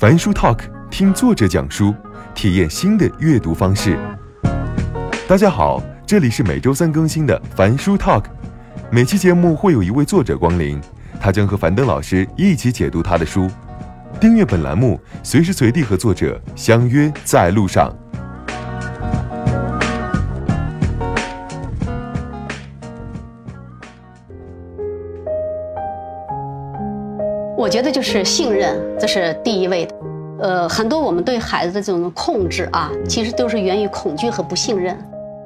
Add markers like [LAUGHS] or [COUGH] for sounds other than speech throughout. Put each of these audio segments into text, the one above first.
凡书 Talk，听作者讲书，体验新的阅读方式。大家好，这里是每周三更新的凡书 Talk，每期节目会有一位作者光临，他将和樊登老师一起解读他的书。订阅本栏目，随时随地和作者相约在路上。我觉得就是信任，这是第一位的。呃，很多我们对孩子的这种控制啊，其实都是源于恐惧和不信任。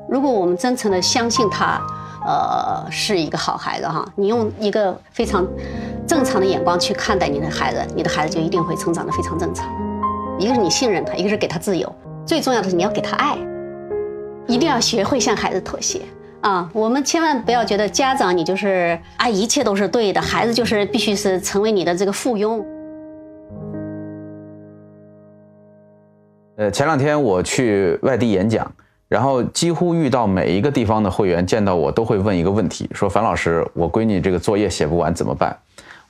如果我们真诚的相信他，呃，是一个好孩子哈，你用一个非常正常的眼光去看待你的孩子，你的孩子就一定会成长的非常正常。一个是你信任他，一个是给他自由，最重要的是你要给他爱，一定要学会向孩子妥协。啊，我们千万不要觉得家长你就是啊，一切都是对的，孩子就是必须是成为你的这个附庸。呃，前两天我去外地演讲，然后几乎遇到每一个地方的会员见到我都会问一个问题，说樊老师，我闺女这个作业写不完怎么办？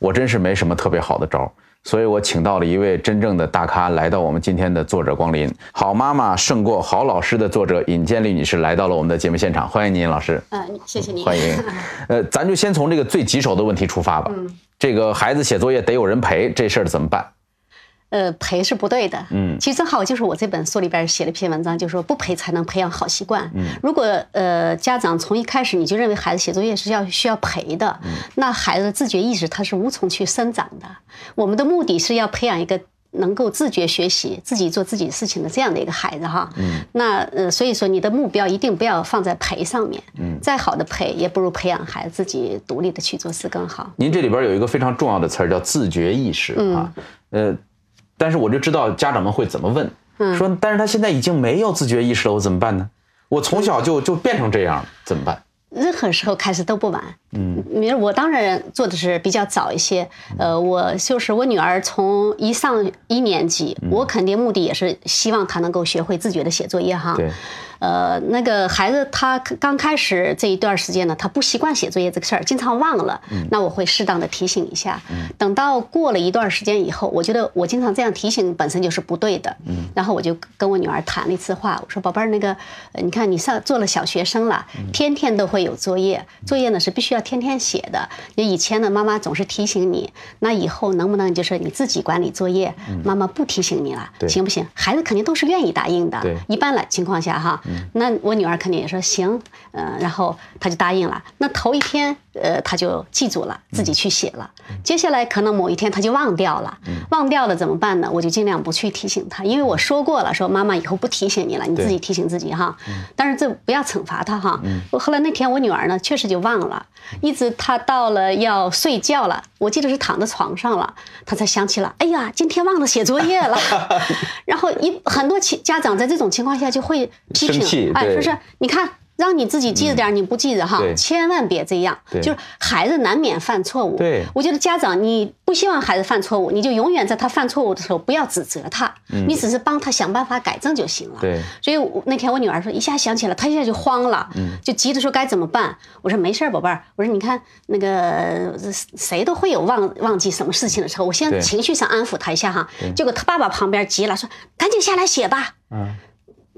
我真是没什么特别好的招。所以我请到了一位真正的大咖来到我们今天的作者光临，好妈妈胜过好老师的作者尹建莉女士来到了我们的节目现场，欢迎您，老师。嗯，谢谢您。欢迎。[LAUGHS] 呃，咱就先从这个最棘手的问题出发吧。嗯。这个孩子写作业得有人陪，这事儿怎么办？呃，陪是不对的。嗯，其实正好就是我这本书里边写了一篇文章，就说不陪才能培养好习惯。嗯，如果呃家长从一开始你就认为孩子写作业是要需要陪的，那孩子的自觉意识他是无从去生长的。我们的目的是要培养一个能够自觉学习、自己做自己事情的这样的一个孩子哈。嗯，那呃所以说你的目标一定不要放在陪上面。嗯，再好的陪也不如培养孩子自己独立的去做事更好。您这里边有一个非常重要的词儿叫自觉意识啊，呃。但是我就知道家长们会怎么问，说，但是他现在已经没有自觉意识了，我怎么办呢？我从小就就变成这样，怎么办？任何时候开始都不晚。嗯，比如我当然做的是比较早一些，呃，我就是我女儿从一上一年级，我肯定目的也是希望她能够学会自觉的写作业哈。对。呃，那个孩子他刚开始这一段时间呢，他不习惯写作业这个事儿，经常忘了。嗯，那我会适当的提醒一下。嗯，等到过了一段时间以后，我觉得我经常这样提醒本身就是不对的。嗯，然后我就跟我女儿谈了一次话，我说：“宝贝儿，那个，你看你上做了小学生了，天天都会有作业，作业呢是必须要天天写的。你以前呢，妈妈总是提醒你，那以后能不能就是你自己管理作业？妈妈不提醒你了，行不行？孩子肯定都是愿意答应的。对，一般来情况下哈。”那我女儿肯定也说行，嗯，然后她就答应了。那头一天，呃，她就记住了，自己去写了。接下来可能某一天她就忘掉了，忘掉了怎么办呢？我就尽量不去提醒她，因为我说过了，说妈妈以后不提醒你了，你自己提醒自己哈。但是这不要惩罚她哈。我后来那天我女儿呢，确实就忘了，一直她到了要睡觉了，我记得是躺在床上了，她才想起了，哎呀，今天忘了写作业了。[LAUGHS] 然后一很多家家长在这种情况下就会批评。哎，说是你看，让你自己记着点，你不记着哈，千万别这样。就是孩子难免犯错误。对，我觉得家长你不希望孩子犯错误，你就永远在他犯错误的时候不要指责他，你只是帮他想办法改正就行了。对，所以那天我女儿说一下想起来，她一下就慌了，就急着说该怎么办。我说没事儿，宝贝儿。我说你看那个谁都会有忘忘记什么事情的时候，我先情绪上安抚他一下哈。结果他爸爸旁边急了，说赶紧下来写吧。嗯。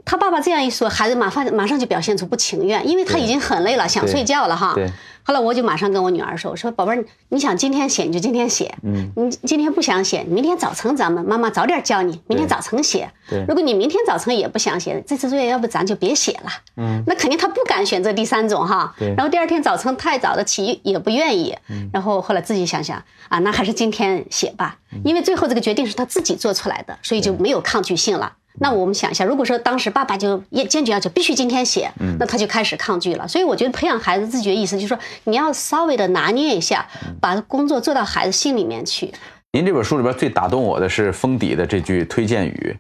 他爸爸这样一说，孩子马上马上就表现出不情愿，因为他已经很累了，想睡觉了哈。对。后来我就马上跟我女儿说：“我说宝贝儿，你想今天写你就今天写，嗯，你今天不想写，明天早晨咱们妈妈早点教你，明天早晨写。对。如果你明天早晨也不想写，这次作业要不咱就别写了。嗯。那肯定他不敢选择第三种哈。对。然后第二天早晨太早的起也不愿意。嗯。然后后来自己想想啊，那还是今天写吧，因为最后这个决定是他自己做出来的，所以就没有抗拒性了。那我们想一下，如果说当时爸爸就也坚决要求必须今天写，那他就开始抗拒了。所以我觉得培养孩子自觉意识，就是说你要稍微的拿捏一下，把工作做到孩子心里面去。您这本书里边最打动我的是封底的这句推荐语，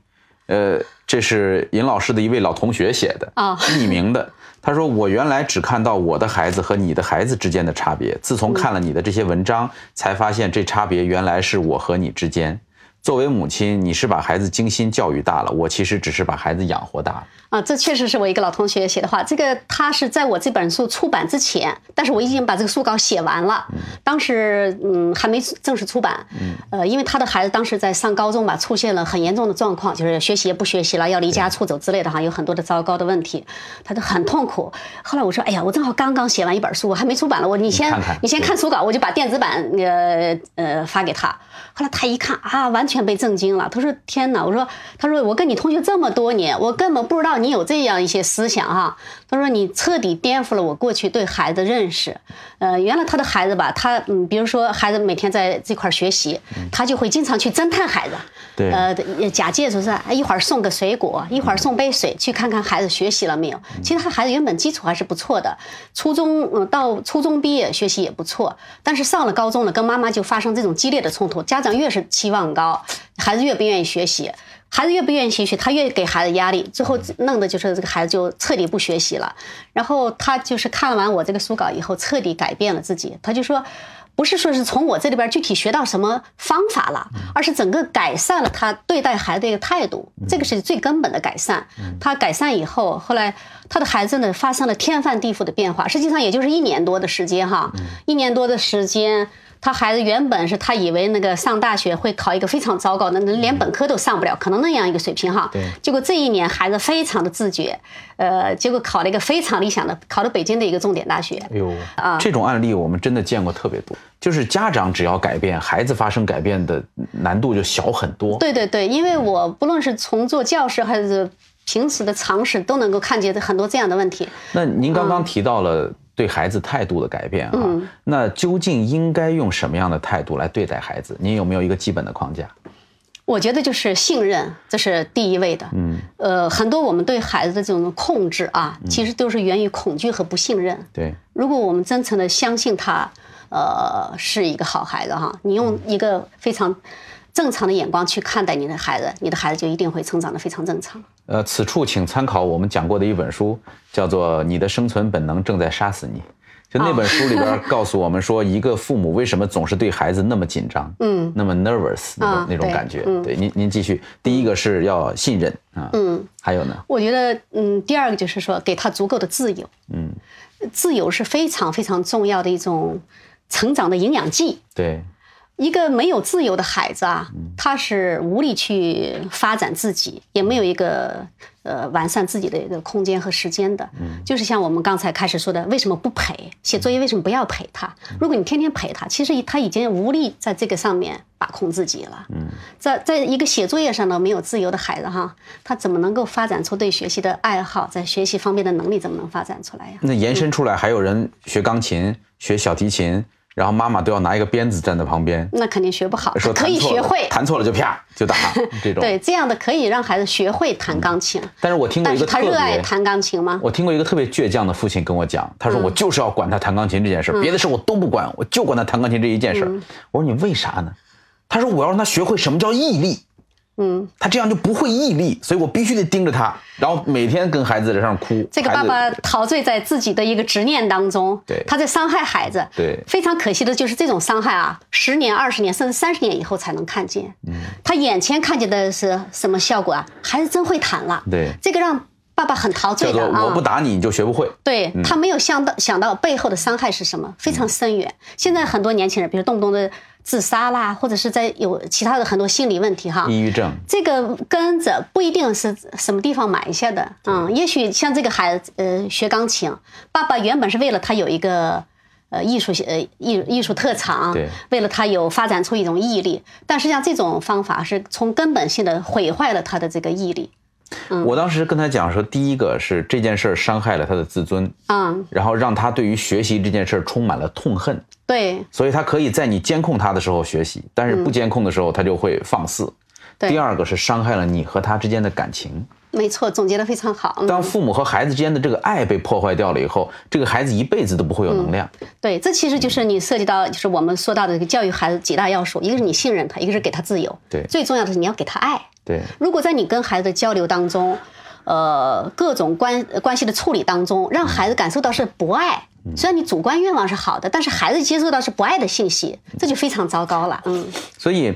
呃，这是尹老师的一位老同学写的啊，匿名的。[LAUGHS] 他说：“我原来只看到我的孩子和你的孩子之间的差别，自从看了你的这些文章，才发现这差别原来是我和你之间。”作为母亲，你是把孩子精心教育大了，我其实只是把孩子养活大。啊，这确实是我一个老同学写的话。这个他是在我这本书出版之前，但是我已经把这个书稿写完了。当时嗯还没正式出版。呃，因为他的孩子当时在上高中吧，出现了很严重的状况，就是学习也不学习了，要离家出走之类的哈，有很多的糟糕的问题，他都很痛苦。后来我说，哎呀，我正好刚刚写完一本书，我还没出版了，我你先看看你先看书稿，我就把电子版呃呃发给他。后来他一看啊，完全被震惊了。他说：“天哪！”我说：“他说我跟你同学这么多年，我根本不知道你有这样一些思想哈。”他说：“你彻底颠覆了我过去对孩子的认识。呃，原来他的孩子吧，他嗯，比如说孩子每天在这块学习，他就会经常去侦探孩子。对呃，假借说是哎一会儿送个水果，一会儿送杯水，去看看孩子学习了没有。其实他孩子原本基础还是不错的，初中嗯到初中毕业学习也不错，但是上了高中了，跟妈妈就发生这种激烈的冲突。家长越是期望高，孩子越不愿意学习。孩子越不愿意学习，他越给孩子压力，最后弄的就是这个孩子就彻底不学习了。然后他就是看完我这个书稿以后，彻底改变了自己。他就说，不是说是从我这里边具体学到什么方法了，而是整个改善了他对待孩子的一个态度，这个是最根本的改善。他改善以后，后来他的孩子呢发生了天翻地覆的变化，实际上也就是一年多的时间哈，一年多的时间。他孩子原本是他以为那个上大学会考一个非常糟糕的，那连本科都上不了，可能那样一个水平哈。对。结果这一年孩子非常的自觉，呃，结果考了一个非常理想的，考了北京的一个重点大学。哎呦，啊，这种案例我们真的见过特别多，就是家长只要改变，孩子发生改变的难度就小很多。对对对，因为我不论是从做教师还是平时的常识，都能够看见很多这样的问题。那您刚刚提到了。对孩子态度的改变啊，那究竟应该用什么样的态度来对待孩子？您有没有一个基本的框架？我觉得就是信任，这是第一位的。嗯，呃，很多我们对孩子的这种控制啊，其实都是源于恐惧和不信任。对，如果我们真诚的相信他，呃，是一个好孩子哈，你用一个非常。正常的眼光去看待你的孩子，你的孩子就一定会成长的非常正常。呃，此处请参考我们讲过的一本书，叫做《你的生存本能正在杀死你》。就那本书里边告诉我们说，一个父母为什么总是对孩子那么紧张，嗯，那么 nervous 那种那种感觉。对，您您继续。第一个是要信任啊，嗯，还有呢？我觉得，嗯，第二个就是说给他足够的自由，嗯，自由是非常非常重要的一种成长的营养剂。对。一个没有自由的孩子啊，他是无力去发展自己，也没有一个呃完善自己的一个空间和时间的。就是像我们刚才开始说的，为什么不陪写作业？为什么不要陪他？如果你天天陪他，其实他已经无力在这个上面把控自己了。在在一个写作业上呢，没有自由的孩子哈，他怎么能够发展出对学习的爱好？在学习方面的能力怎么能发展出来呀？那延伸出来，还有人学钢琴、学小提琴。然后妈妈都要拿一个鞭子站在旁边，那肯定学不好。说可以学会，弹错了就啪就打 [LAUGHS] 这种。对，这样的可以让孩子学会弹钢琴。但是我听过一个特别，他热爱弹钢琴吗？我听过一个特别倔强的父亲跟我讲，他说我就是要管他弹钢琴这件事，别的事我都不管，我就管他弹钢琴这一件事。我说你为啥呢？他说我要让他学会什么叫毅力。嗯，他这样就不会毅力，所以我必须得盯着他，然后每天跟孩子在上哭。这个爸爸陶醉在自己的一个执念当中，对，他在伤害孩子。对，非常可惜的就是这种伤害啊，十年、二十年甚至三十年以后才能看见。嗯，他眼前看见的是什么效果啊？孩子真会弹了。对，这个让爸爸很陶醉的啊。我不打你，你就学不会。对他没有想到想到背后的伤害是什么，非常深远。现在很多年轻人，比如动不动的。自杀啦，或者是在有其他的很多心理问题哈，抑郁症，这个根子不一定是什么地方埋下的，嗯，也许像这个孩子，呃，学钢琴，爸爸原本是为了他有一个，呃，艺术呃艺艺术特长，对，为了他有发展出一种毅力，但实际上这种方法是从根本性的毁坏了他的这个毅力。我当时跟他讲说，第一个是这件事儿伤害了他的自尊，嗯，然后让他对于学习这件事儿充满了痛恨。对，所以他可以在你监控他的时候学习，但是不监控的时候他就会放肆。第二个是伤害了你和他之间的感情。没错，总结的非常好。当父母和孩子之间的这个爱被破坏掉了以后，这个孩子一辈子都不会有能量。对，这其实就是你涉及到，就是我们说到的这个教育孩子几大要素，一个是你信任他，一个是给他自由。对，最重要的是你要给他爱。对，如果在你跟孩子的交流当中，呃，各种关关系的处理当中，让孩子感受到是不爱。虽然你主观愿望是好的，但是孩子接受到是不爱的信息，这就非常糟糕了。嗯，所以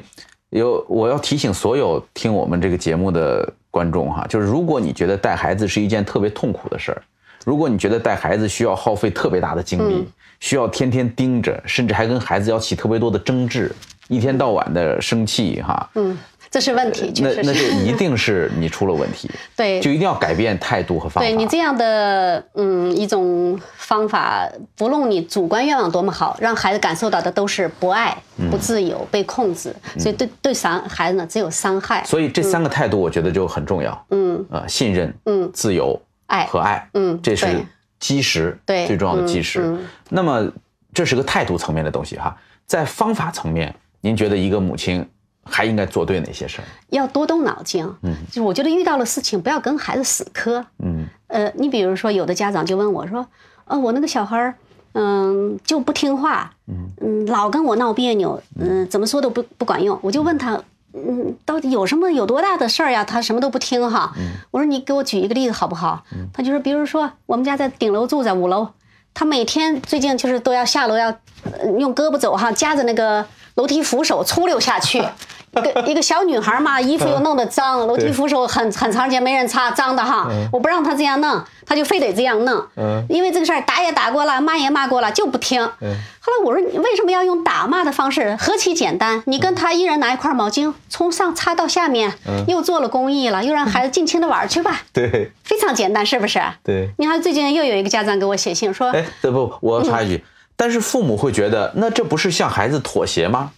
有我要提醒所有听我们这个节目的观众哈，就是如果你觉得带孩子是一件特别痛苦的事儿，如果你觉得带孩子需要耗费特别大的精力，需要天天盯着，甚至还跟孩子要起特别多的争执，一天到晚的生气哈，嗯，这是问题，那确实那就一定是你出了问题，[LAUGHS] 对就一定要改变态度和方法。对你这样的嗯一种方法，不论你主观愿望多么好，让孩子感受到的都是不爱、不自由、被控制，所以对对伤孩子呢只有伤害。所以这三个态度，我觉得就很重要。嗯呃，信任、嗯，自由爱和爱，嗯这是基石，对最重要的基石。那么这是个态度层面的东西哈，在方法层面，您觉得一个母亲还应该做对哪些事儿？要多动脑筋。嗯，就是我觉得遇到了事情不要跟孩子死磕。嗯呃，你比如说，有的家长就问我说：“呃，我那个小孩儿，嗯，就不听话，嗯，老跟我闹别扭，嗯，怎么说都不不管用。”我就问他，嗯，到底有什么有多大的事儿呀？他什么都不听哈。我说你给我举一个例子好不好？他就说，比如说我们家在顶楼住，在五楼，他每天最近就是都要下楼要呃用胳膊走哈，夹着那个楼梯扶手粗溜下去。一个一个小女孩嘛，衣服又弄得脏，楼梯扶手很很长时间没人擦，脏的哈。我不让她这样弄，她就非得这样弄。因为这个事儿打也打过了，骂也骂过了，就不听。后来我说你为什么要用打骂的方式？何其简单！你跟她一人拿一块毛巾，从上擦到下面，又做了公益了，又让孩子尽情的玩去吧，对非常简单，是不是？对。你看最近又有一个家长给我写信说，哎，对不，我插一句，但是父母会觉得，那这不是向孩子妥协吗？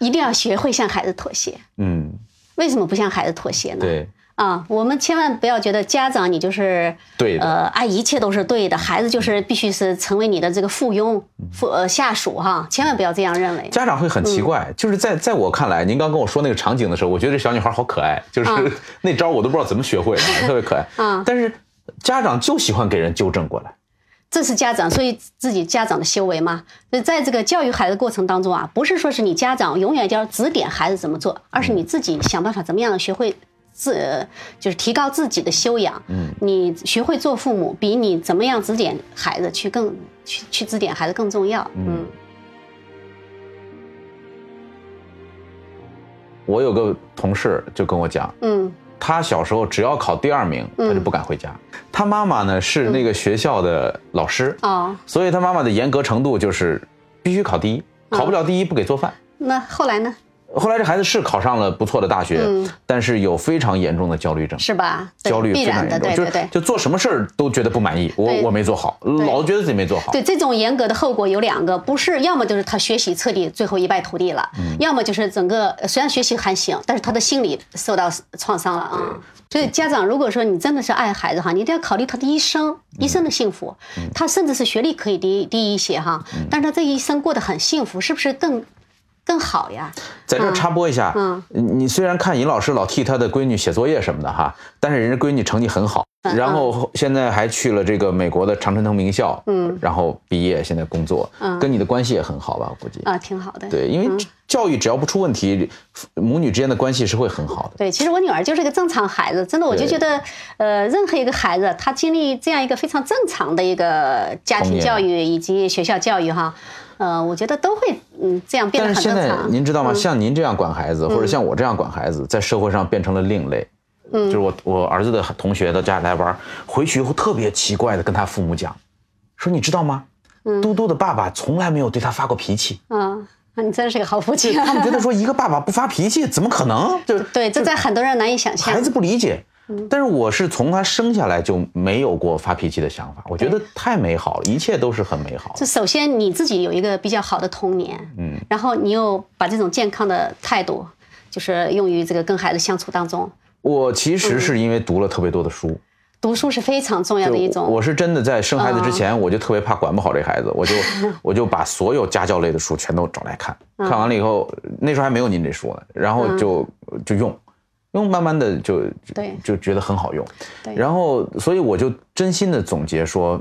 一定要学会向孩子妥协。嗯，为什么不向孩子妥协呢？对。啊，我们千万不要觉得家长你就是对的呃，啊，一切都是对的，孩子就是必须是成为你的这个附庸、附呃下属哈，千万不要这样认为。家长会很奇怪，嗯就是在在我看来，您刚跟我说那个场景的时候，我觉得这小女孩好可爱，[LAUGHS] 就是、嗯那招我都不知道怎么学会的，[LAUGHS] 特别可爱。啊但是家长就喜欢给人纠正过来。这是家长，所以自己家长的修为嘛。所以在这个教育孩子过程当中啊，不是说是你家长永远就要指点孩子怎么做，而是你自己想办法怎么样的学会自，呃就是提高自己的修养。嗯，你学会做父母，比你怎么样指点孩子去更去去指点孩子更重要。嗯我有个同事就跟我讲，嗯他小时候只要考第二名，他就不敢回家。他妈妈呢是那个学校的老师，哦，所以他妈妈的严格程度就是必须考第一，考不了第一不给做饭。那后来呢？后来这孩子是考上了不错的大学，嗯但是有非常严重的焦虑症。是吧？焦虑非常严重，就对对对。就做什么事儿都觉得不满意，我我没做好，老觉得自己没做好。对这种严格的后果有两个，不是要么就是他学习彻底最后一败涂地了，嗯要么就是整个呃虽然学习还行，但是他的心理受到创伤了啊。所以家长如果说你真的是爱孩子哈，你一定要考虑他的一生，一生的幸福。嗯他甚至是学历可以低低一些哈，但是他这一生过得很幸福，是不是更更好呀？在这插播一下，嗯你虽然看尹老师老替他的闺女写作业什么的哈，但是人家闺女成绩很好，嗯然后现在还去了这个美国的常春藤名校，嗯，然后毕业现在工作，嗯跟你的关系也很好吧？我估计，啊，挺好的。对，因为教育只要不出问题，母女之间的关系是会很好的。对，其实我女儿就是一个正常孩子，真的，我就觉得，呃，任何一个孩子，他经历这样一个非常正常的一个家庭教育以及学校教育哈，呃，我觉得都会嗯这样变得但是现在。您知道吗？嗯像您这样管孩子，或者像我这样管孩子，在社会上变成了另类。嗯就是我我儿子的同学到家里来玩，回去以后特别奇怪的跟他父母讲，说你知道吗？嘟嘟的爸爸从来没有对他发过脾气。嗯，那你真是个好父亲。他们觉得说一个爸爸不发脾气怎么可能？就对，这在很多人难以想象孩。子不理解。嗯。但是我是从他生下来就没有过发脾气的想法，我觉得太美好了，一切都是很美好就。首先你自己有一个比较好的童年，嗯，然后你又把这种健康的态度，就是用于这个跟孩子相处当中，我其实是因为读了特别多的书，读书是非常重要的一种。我是真的在生孩子之前，我就特别怕管不好这孩子，我就 [LAUGHS] 我就把所有家教类的书全都找来看，嗯。看完了以后，那时候还没有您这书呢，然后就就用，用慢慢的就对。就觉得很好用，对。然后所以我就真心的总结说，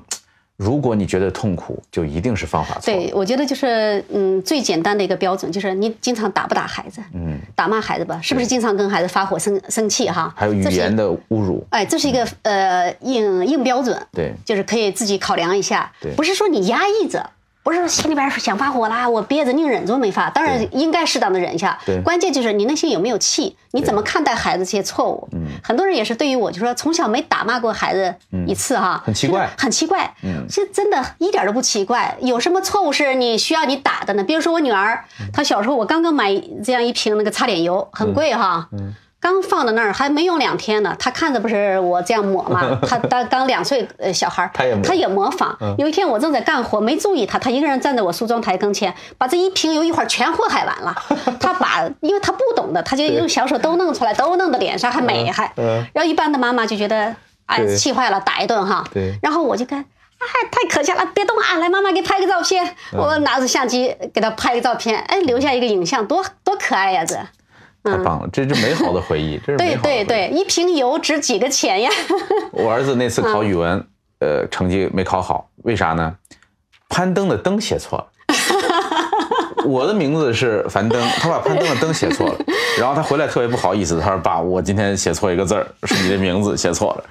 如果你觉得痛苦，就一定是方法错。对，我觉得就是嗯，最简单的一个标准就是你经常打不打孩子，嗯，打骂孩子吧，是不是经常跟孩子发火生生气哈？还有语言的侮辱，哎，这是一个呃硬硬标准，对。就是可以自己考量一下。对，不是说你压抑着，不是心里边想发火啦，我憋着宁忍着没发，当然应该适当的忍一下。对关键就是你内心有没有气，你怎么看待孩子这些错误？嗯，很多人也是对于我就说从小没打骂过孩子一次哈，很奇怪很奇怪。嗯，这真的一点都不奇怪。有什么错误是你需要你打的呢？比如说我女儿，她小时候我刚刚买这样一瓶那个擦脸油，很贵哈。嗯。刚放到那儿还没用两天呢，他看着不是我这样抹吗？[LAUGHS] 他刚刚两岁呃小孩儿，她也模仿。有一天我正在干活，没注意他，他一个人站在我梳妆台跟前，把这一瓶油一会儿全祸害完了。[LAUGHS] 他把，因为他不懂的，他就用小手都弄出来，都弄到脸上，还美还。嗯然后一般的妈妈就觉得，哎，气坏了，打一顿哈。对然后我就跟，哎，太可笑了，别动啊！来，妈妈给拍个照片。嗯我拿着相机给他拍个照片，哎，留下一个影像，多多可爱呀！这。太棒了，这是美好的回忆，这是对。对对，一瓶油值几个钱呀？[LAUGHS] 我儿子那次考语文，呃，成绩没考好，为啥呢？攀登的登写错了。我的名字是樊登，他把攀登的登写错了，然后他回来特别不好意思，他说：“爸，我今天写错一个字儿，是你的名字写错了。”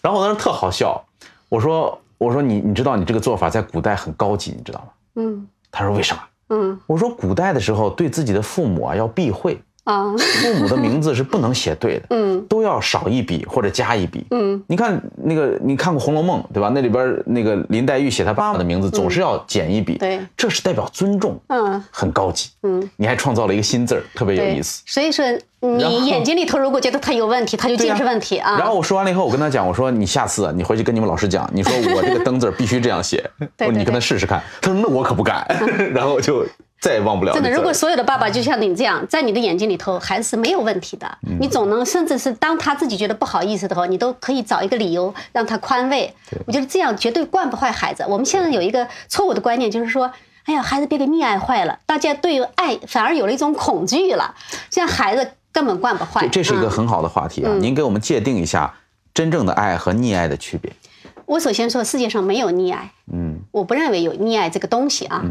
然后我当时特好笑，我说：“我说你你知道你这个做法在古代很高级，你知道吗嗯？”他说：“为什么？”嗯我说：“古代的时候对自己的父母啊要避讳，啊父母的名字是不能写对的。[LAUGHS] ”嗯都要少一笔或者加一笔。嗯，你看那个，你看过《红楼梦》对吧？那里边那个林黛玉写她爸爸的名字，总是要减一笔。对这是代表尊重，嗯很高级。嗯，你还创造了一个新字儿，特别有意思。所以说，你眼睛里头如果觉得他有问题，他就尽是问题啊。然后我说完了以后，我跟他讲，我说你下次啊，你回去跟你们老师讲，你说我这个灯字必须这样写，[LAUGHS] 你跟他试试看。他说那我可不敢，[LAUGHS] 然后就再也忘不了真的，如果所有的爸爸就像你这样，在你的眼睛里头，孩子是没有问题的。嗯你总能，甚至是当他自己觉得不好意思的时候，你都可以找一个理由让他宽慰。我觉得这样绝对惯不坏孩子。我们现在有一个错误的观念，就是说，哎呀，孩子别给溺爱坏了，大家对于爱反而有了一种恐惧了，这样孩子根本惯不坏。这这是一个嗯很好的话题啊，您给我们界定一下真正的爱和溺爱的区别。我首先说，世界上没有溺爱，嗯我不认为有溺爱这个东西啊。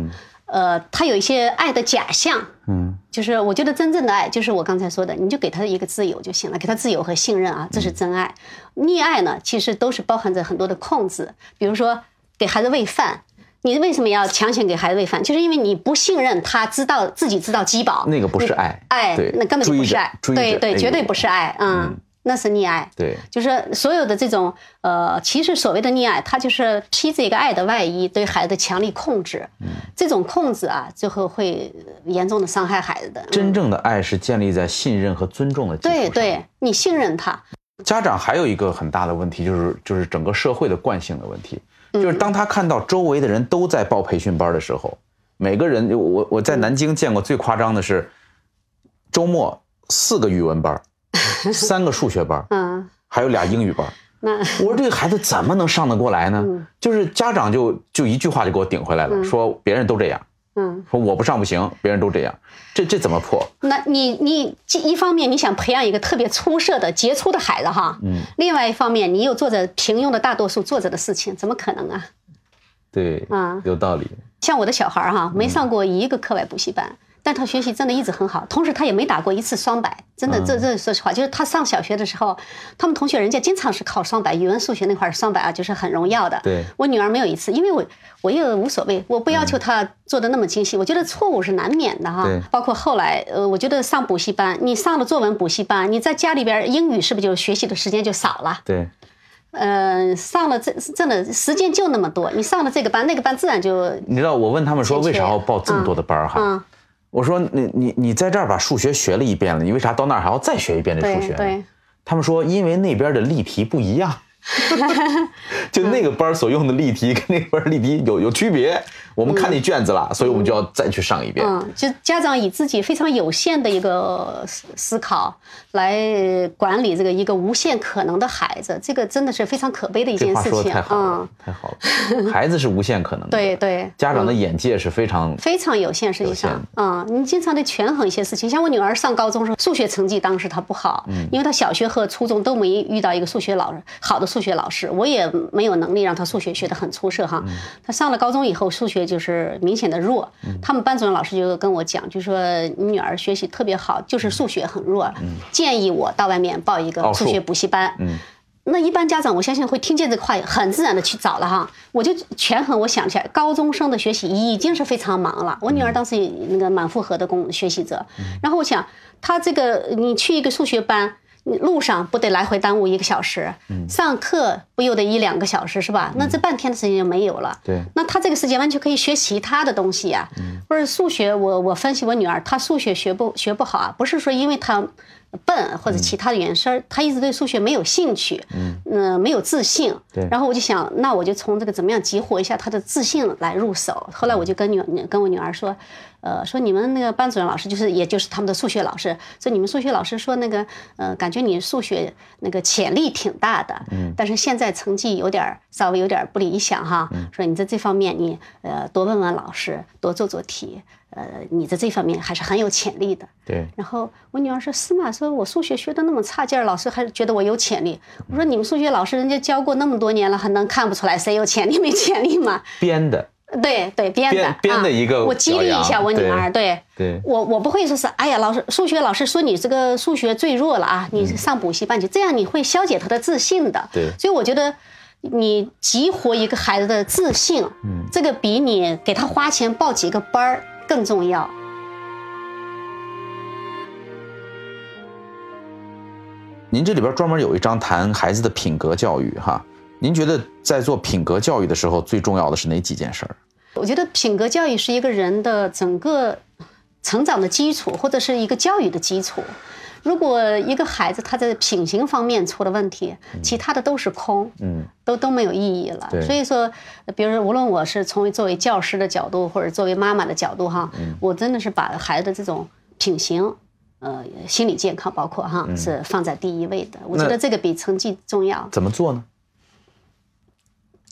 呃，他有一些爱的假象，嗯。就是我觉得真正的爱，就是我刚才说的，你就给他一个自由就行了，给他自由和信任啊，这是真爱。溺爱呢，其实都是包含着很多的控制，比如说给孩子喂饭。你为什么要强行给孩子喂饭？就是因为你不信任他，知道自己知道饥饱，那个不是爱爱那根本就不是爱，对对，哎绝对不是爱，嗯，那是溺爱。对，就是所有的这种呃，其实所谓的溺爱，它就是披着一个爱的外衣，对孩子的强力控制。嗯这种控制啊，最后会严重的伤害孩子的。真正的爱是建立在信任和尊重的基础上。对对，你信任他，家长还有一个很大的问题，就是就是整个社会的惯性的问题，就是当他看到周围的人都在报培训班的时候，每个人，我我在南京见过最夸张的是，周末四个语文班，[LAUGHS] 三个数学班，嗯，还有俩英语班。那我说这个孩子怎么能上得过来呢？就是家长就就一句话就给我顶回来了，说别人都这样，嗯，说我不上不行，别人都这样，这这怎么破？那你你一方面你想培养一个特别出色的杰出的孩子哈，嗯，另外一方面你又做着平庸的大多数做着的事情，怎么可能啊？对，嗯有道理。像我的小孩儿哈，没上过一个课外补习班，但他学习真的一直很好，同时他也没打过一次双百，真的，这这说实话，就是他上小学的时候，他们同学人家经常是考双百，语文、数学那块儿双百啊，就是很荣耀的。对我女儿没有一次，因为我我也无所谓，我不要求她做的那么精细，我觉得错误是难免的哈对。包括后来，呃，我觉得上补习班，你上了作文补习班，你在家里边儿英语是不是就学习的时间就少了？对，嗯、上了这真的时间就那么多，你上了这个班那个班，自然就你知道我问他们说为啥要报这么多的班儿哈？嗯。我说你你你在这儿把数学学了一遍了，你为啥到那儿还要再学一遍这数学。他们说因为那边的例题不一样，[LAUGHS] 就那个班所用的例题跟那个班例题有有区别。我们看你卷子了，所以我们就要再去上一遍。嗯，就家长以自己非常有限的一个思思考来管理这个一个无限可能的孩子，这个真的是非常可悲的一件事情说的太好了嗯，，太好了。[LAUGHS] 孩子是无限可能的，对对，家长的眼界是非常非常有限，实际上，嗯，你经常得权衡一些事情。像我女儿上高中时候，数学成绩当时她不好，嗯因为她小学和初中都没遇到一个数学老师好的数学老师，我也没有能力让她数学学得很出色哈。嗯她上了高中以后，数学就是明显的弱。嗯他们班主任老师就跟我讲，就说你女儿学习特别好，就是数学很弱，建议我到外面报一个数数学补习班。嗯那一般家长我相信会听见这个话，很自然的去找了哈。我就权衡，我想起来，高中生的学习已经是非常忙了。我女儿当时也那个满负荷的工学习者，然后我想，她这个你去一个数学班。路上不得来回耽误一个小时，上课不又得一两个小时是吧？那这半天的时间就没有了。对，那他这个时间完全可以学其他的东西呀。或者数学，我我分析我女儿，她数学学不学不好啊？不是说因为她笨或者其他的原因，她一直对数学没有兴趣，嗯，没有自信。对。然后我就想，那我就从这个怎么样激活一下她的自信来入手。后来我就跟女跟我女儿说。呃，说你们那个班主任老师就是，也就是他们的数学老师，说你们数学老师说那个，呃，感觉你数学那个潜力挺大的，嗯，但是现在成绩有点稍微有点不理想哈，说你在这方面你呃多问问老师，多做做题，呃，你在这方面还是很有潜力的。对。然后我女儿说是吗？说我数学学的那么差劲儿，老师还觉得我有潜力。我说你们数学老师人家教过那么多年了，还能看不出来谁有潜力没潜力吗？编的。对对，编的编的一个，我激励一下我女儿。对，对我我不会说是，哎呀，老师数学老师说你这个数学最弱了啊，你上补习班去，这样你会消解他的自信的。对，所以我觉得你激活一个孩子的自信，嗯，这个比你给他花钱报几个班儿更重要。您这里边专门有一章谈孩子的品格教育，哈。您觉得在做品格教育的时候，最重要的是哪几件事儿？我觉得品格教育是一个人的整个成长的基础，或者是一个教育的基础。如果一个孩子他在品行方面出了问题，其他的都是空，嗯，都都没有意义了。所以说，比如说，无论我是从作为教师的角度，或者作为妈妈的角度，哈，我真的是把孩子的这种品行，呃，心理健康，包括哈，是放在第一位的。我觉得这个比成绩重要。怎么做呢？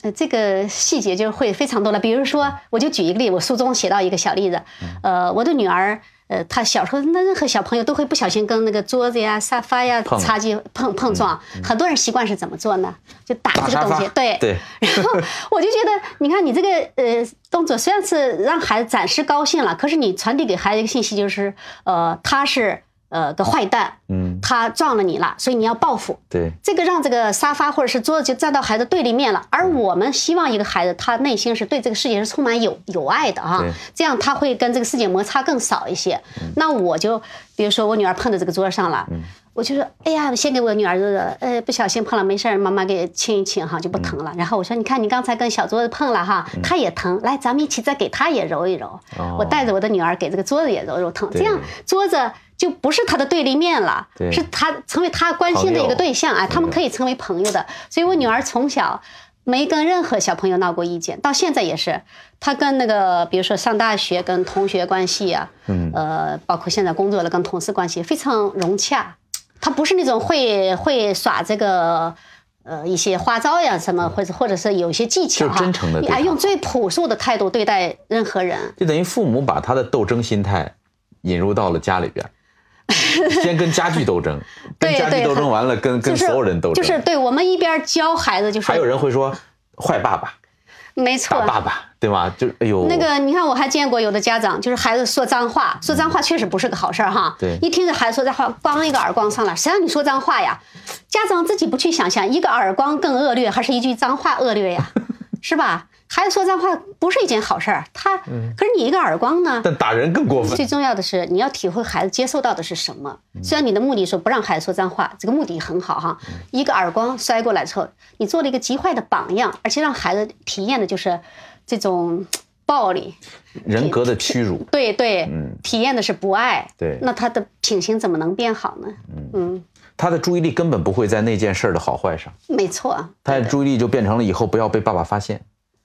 呃，这个细节就会非常多了。比如说，我就举一个例，我书中写到一个小例子。呃，我的女儿，呃，她小时候，那任何小朋友都会不小心跟那个桌子呀、沙发呀擦击碰碰撞。很多人习惯是怎么做呢？就打这个东西。对对。[LAUGHS] 然后我就觉得，你看你这个呃动作，虽然是让孩子暂时高兴了，可是你传递给孩子一个信息，就是呃，他是。呃，个坏蛋，嗯，他撞了你了，所以你要报复。对，这个让这个沙发或者是桌子就站到孩子对立面了。而我们希望一个孩子，他内心是对这个世界是充满有有爱的啊，这样他会跟这个世界摩擦更少一些。那我就，比如说我女儿碰到这个桌上了，我就说，哎呀，先给我女儿揉揉，呃，不小心碰了，没事妈妈给亲一亲哈，就不疼了。然后我说，你看你刚才跟小桌子碰了哈，他也疼，来，咱们一起再给他也揉一揉。我带着我的女儿给这个桌子也揉揉疼，这样桌子。就不是他的对立面了，是他成为他关心的一个对象啊，他们可以成为朋友的。所以我女儿从小没跟任何小朋友闹过意见，到现在也是。她跟那个，比如说上大学跟同学关系啊，呃，包括现在工作了跟同事关系非常融洽。她不是那种会会耍这个呃一些花招呀什么，或者或者是有些技巧哈，真诚的，哎，用最朴素的态度对待任何人。就等于父母把他的斗争心态引入到了家里边。[LAUGHS] 先跟家具斗争，[LAUGHS] 跟家具斗争完了，跟跟所有人斗争。就是对我们一边教孩子，就是还有人会说坏爸爸，没错，爸爸对吗？就哎呦，那个你看，我还见过有的家长，就是孩子说脏话，说脏话确实不是个好事儿哈。对，一听着孩子说脏话，咣一个耳光上来，谁让你说脏话呀？家长自己不去想象，一个耳光更恶劣，还是一句脏话恶劣呀？是吧？孩子说脏话不是一件好事儿，他可是你一个耳光呢？但打人更过分。最重要的是你要体会孩子接受到的是什么。虽然你的目的说不让孩子说脏话，这个目的很好哈。一个耳光摔过来之后，你做了一个极坏的榜样，而且让孩子体验的就是这种暴力、人格的屈辱。对对，嗯，体验的是不爱。对，那他的品行怎么能变好呢？嗯，他的注意力根本不会在那件事的好坏上。没错，他的注意力就变成了以后不要被爸爸发现。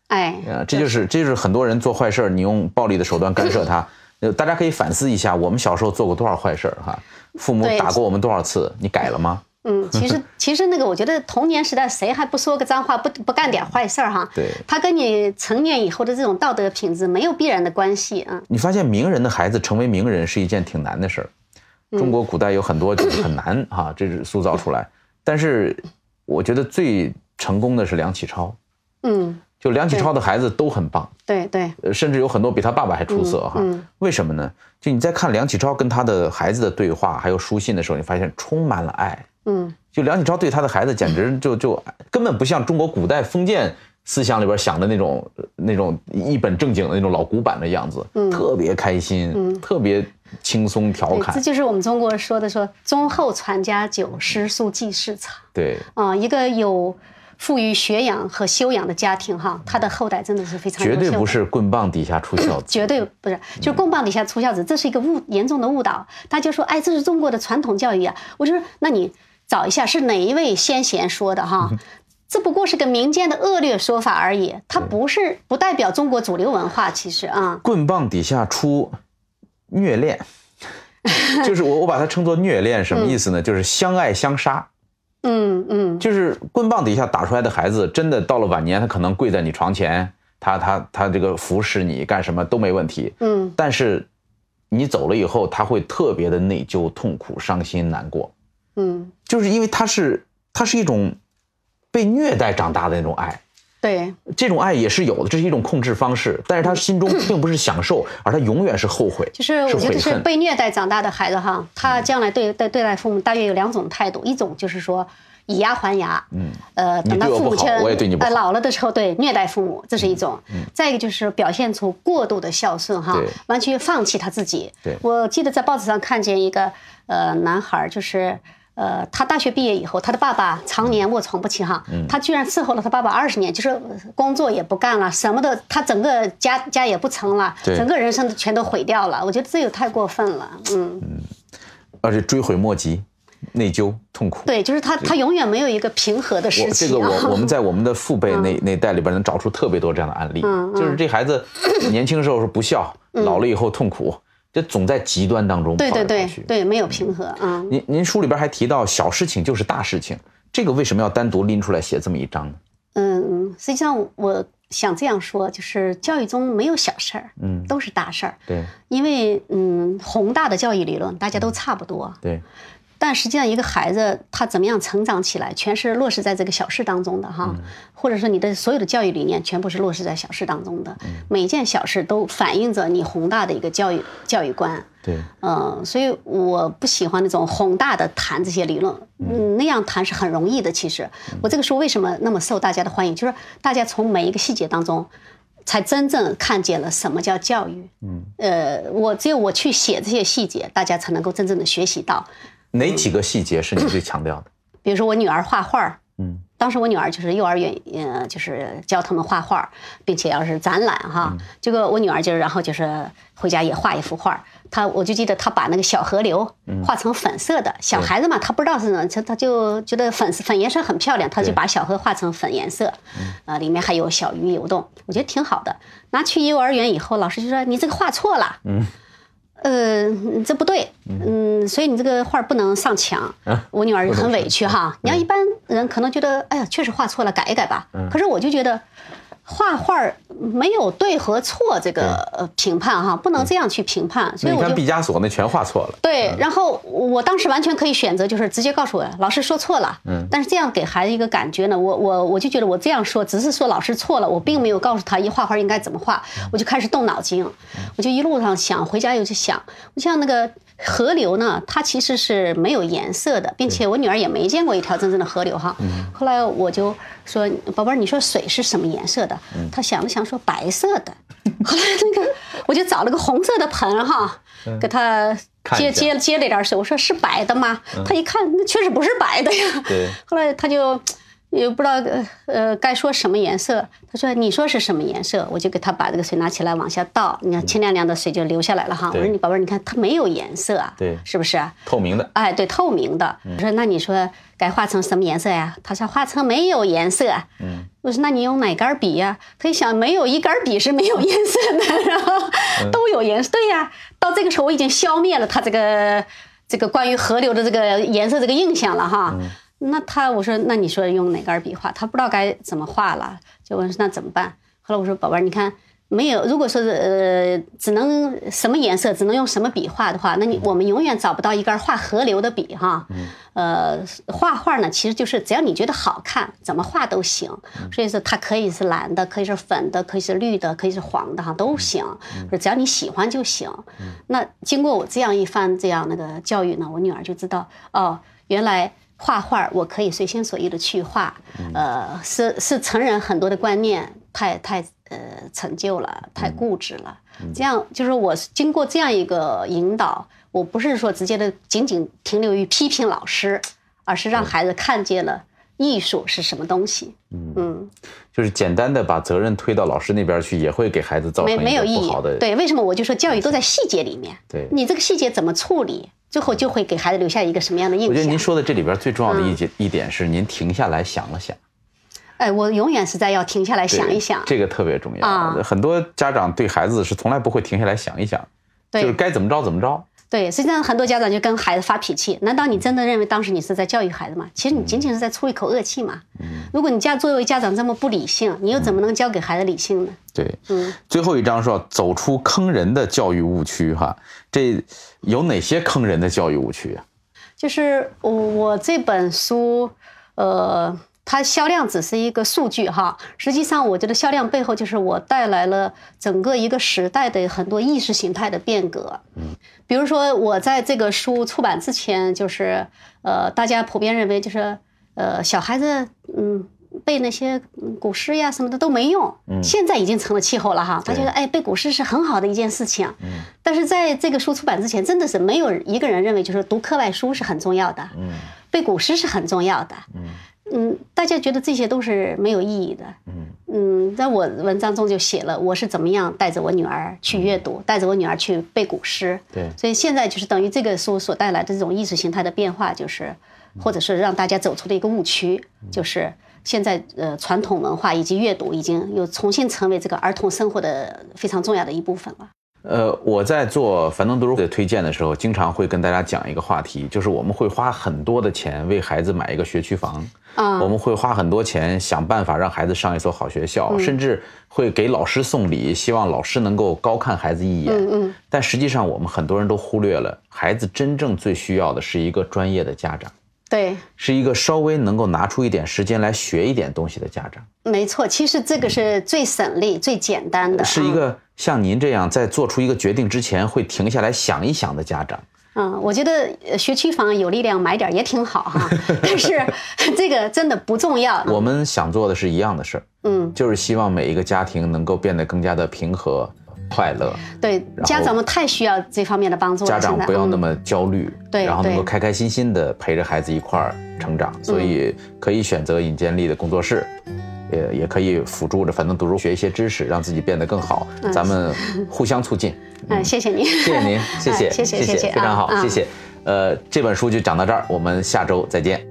哎，这就是这就是很多人做坏事你用暴力的手段干涉他。[LAUGHS] 呃，大家可以反思一下，我们小时候做过多少坏事哈？父母打过我们多少次？你改了吗？嗯，其实 [LAUGHS] 其实那个，我觉得童年时代谁还不说个脏话，不不干点坏事儿哈？对，他跟你成年以后的这种道德品质没有必然的关系啊。你发现名人的孩子成为名人是一件挺难的事儿，中国古代有很多就是很难哈，这是塑造出来。但是我觉得最成功的是梁启超。嗯。就梁启超的孩子都很棒，对对，甚至有很多比他爸爸还出色哈。为什么呢？就你在看梁启超跟他的孩子的对话，还有书信的时候，你发现充满了爱，嗯，就梁启超对他的孩子简直就就根本不像中国古代封建思想里边想的那种那种一本正经的那种老古板的样子，嗯特别开心，嗯特别轻松调，侃这，就是我们中国说的说“忠厚传家久，诗书继世长”。对。啊、一个有富于学养和修养的家庭哈，他的后代真的是非常绝对不是棍棒底下出孝子，[CLEARS THROAT] 绝对不是，就是棍棒底下出孝子，这是一个误严重的误导。大家说，哎，这是中国的传统教育啊。我就说，那你找一下是哪一位先贤说的哈？这不过是个民间的恶劣说法而已，它不是不代表中国主流文化。其实啊，棍棒底下出虐恋，[LAUGHS] 就是我我把它称作虐恋，什么意思呢？就是相爱相杀，嗯嗯，就是棍棒底下打出来的孩子，真的到了晚年，他可能跪在你床前，他他他这个服侍你干什么都没问题，嗯，但是你走了以后，他会特别的内疚、痛苦、伤心、难过，嗯，就是因为他是他是一种被虐待长大的那种爱。对，这种爱也是有的，这是一种控制方式，但是他心中并不是享受，而他永远是后悔，就是我觉得是。被虐待长大的孩子哈，他将来对对对待父母大约有两种态度，一种就是说以牙还牙，嗯，呃，等到你对我父母亲我也对你老了的时候，对虐待父母，这是一种；再一个就是表现出过度的孝顺哈，完全放弃他自己。对。我记得在报纸上看见一个呃男孩儿，就是。呃，他大学毕业以后，他的爸爸常年卧床不起哈，嗯。他居然伺候了他爸爸二十年，就是工作也不干了，什么的，他整个家家也不成了，对。整个人生全都毁掉了。我觉得这也太过分了，嗯，而且追悔莫及，内疚痛苦。对，就是他他永远没有一个平和的时期啊。个我 [LAUGHS] 我们在我们的父辈那那代里边能找出特别多这样的案例，嗯就是这孩子 [LAUGHS] 年轻时候是不孝，老了以后痛苦，就总在极端当中跑对对来跑去。对对，没有平和，嗯。您您书里边还提到小事情就是大事情，这个为什么要单独拎出来写这么一章呢？嗯，实际上我想这样说，就是教育中没有小事儿，嗯都是大事儿。对因为嗯，宏大的教育理论大家都差不多，对，但实际上一个孩子他怎么样成长起来，全是落实在这个小事当中的哈，或者说你的所有的教育理念全部是落实在小事当中的，每一件小事都反映着你宏大的一个教育教育观。对，嗯，所以我不喜欢那种宏大的谈这些理论，嗯，那样谈是很容易的。其实我这个书为什么那么受大家的欢迎，就是大家从每一个细节当中，才真正看见了什么叫教育。嗯，呃，我只有我去写这些细节，大家才能够真正的学习到。哪几个细节是你最强调的？[CLEARS THROAT] 比如说我女儿画画，嗯，当时我女儿就是幼儿园，呃，就是教他们画画，并且要是展览哈，这个我女儿就是然后就是回家也画一幅画儿，她我就记得她把那个小河流画成粉色的，小孩子嘛，他不知道是呢，他他就觉得粉粉颜色很漂亮，他就把小河画成粉颜色，呃，里面还有小鱼游动，我觉得挺好的。拿去幼儿园以后，老师就说你这个画错了，嗯。呃，这不对，嗯，所以你这个画不能上墙。我女儿就很委屈哈。你要一般人可能觉得，哎呀，确实画错了，改一改吧。可是我就觉得，画画没有对和错这个呃评判哈，不能这样去评判。所以你看毕加索那全画错了。对，然后我当时完全可以选择，就是直接告诉我老师说错了。嗯，但是这样给孩子一个感觉呢，我我我就觉得我这样说只是说老师错了，我并没有告诉他一画画应该怎么画，我就开始动脑筋，我就一路上想，回家又去想，我像那个。河流呢，它其实是没有颜色的，并且我女儿也没见过一条真正的河流哈。后来我就说：“宝贝儿，你说水是什么颜色的？”她想了想说：“白色的。[LAUGHS] ”后来那个我就找了个红色的盆哈，给她接接接了点水，我说是白的吗？她一看，那确实不是白的呀。对 [LAUGHS] 后来她就也不知道呃呃该说什么颜色，他说你说是什么颜色，我就给他把这个水拿起来往下倒，你看清亮亮的水就流下来了哈。我说你宝贝儿，你看它没有颜色啊，对是不是啊？透明的，哎，对，透明的。我说那你说该画成什么颜色呀？他说画成没有颜色。嗯，我说那你用哪根笔呀？他一想，没有一根笔是没有颜色的，然后都有颜色。对呀，到这个时候我已经消灭了他这个这个关于河流的这个颜色这个印象了哈。那他我说那你说用哪根笔画？他不知道该怎么画了，就问那怎么办？后来我说宝贝儿，你看。没有，如果说是呃，只能什么颜色，只能用什么笔画的话，那你我们永远找不到一根画河流的笔哈。呃，画画呢，其实就是只要你觉得好看，怎么画都行。所以说它可以是蓝的，可以是粉的，可以是绿的，可以是黄的哈，都行。说只要你喜欢就行。那经过我这样一番这样那个教育呢，我女儿就知道哦，原来。画画我可以随心所欲的去画，呃，是是成人很多的观念太太呃陈旧了，太固执了。这样就是我经过这样一个引导，我不是说直接的仅仅停留于批评老师，而是让孩子看见了艺术是什么东西。嗯，就是简单的把责任推到老师那边去，也会给孩子造成没没有意义的。。对，为什么我就说教育都在细节里面？对你这个细节怎么处理，最后就会给孩子留下一个什么样的印象？我觉得您说的这里边最重要的嗯一点、一点是，您停下来想了想，哎，我永远是在要停下来想一想。这个特别重要。啊很多家长对孩子是从来不会停下来想一想，对就是该怎么着怎么着。对，实际上很多家长就跟孩子发脾气。难道你真的认为当时你是在教育孩子吗？其实你仅仅是在出一口恶气嘛。如果你家作为家长这么不理性，你又怎么能教给孩子理性呢？对，嗯最后一章说走出坑人的教育误区，哈，这有哪些坑人的教育误区啊？就是我我这本书，呃，它销量只是一个数据哈，实际上我觉得销量背后就是我带来了整个一个时代的很多意识形态的变革。嗯，比如说我在这个书出版之前，就是呃，大家普遍认为就是呃，小孩子嗯。背那些嗯古诗呀什么的都没用，现在已经成了气候了哈。他觉得哎，背古诗是很好的一件事情，但是在这个书出版之前，真的是没有一个人认为就是读课外书是很重要的，背古诗是很重要的，嗯，大家觉得这些都是没有意义的，嗯。嗯，在我文章中就写了我是怎么样带着我女儿去阅读，带着我女儿去背古诗，对。所以现在就是等于这个书所带来的这种意识形态的变化，就是或者是让大家走出的一个误区，就是现在呃传统文化以及阅读已经又重新成为这个儿童生活的非常重要的一部分了。呃，我在做樊登读书会的推荐的时候，经常会跟大家讲一个话题，就是我们会花很多的钱为孩子买一个学区房，啊我们会花很多钱想办法让孩子上一所好学校，甚至会给老师送礼，希望老师能够高看孩子一眼。嗯嗯，但实际上，我们很多人都忽略了，孩子真正最需要的是一个专业的家长，对，是一个稍微能够拿出一点时间来学一点东西的家长。没错，其实这个是最省力、最简单的，嗯是一个像您这样在做出一个决定之前会停下来想一想的家长。嗯，我觉得呃学区房有力量买点也挺好哈，[LAUGHS] 但是这个真的不重要。我们想做的是一样的事儿，嗯，就是希望每一个家庭能够变得更加的平和、快乐，对，家长们太需要这方面的帮助了。家长不要那么焦虑，对然后能够开开心心的陪着孩子一块儿成长。所以可以选择尹建莉的工作室。也也可以辅助着反正读书学一些知识，让自己变得更好。咱们互相促进。[LAUGHS] 嗯，谢谢您，谢谢您，谢谢，哎 [LAUGHS] 谢谢谢谢谢非常好，谢谢。呃，这本书就讲到这儿，我们下周再见。《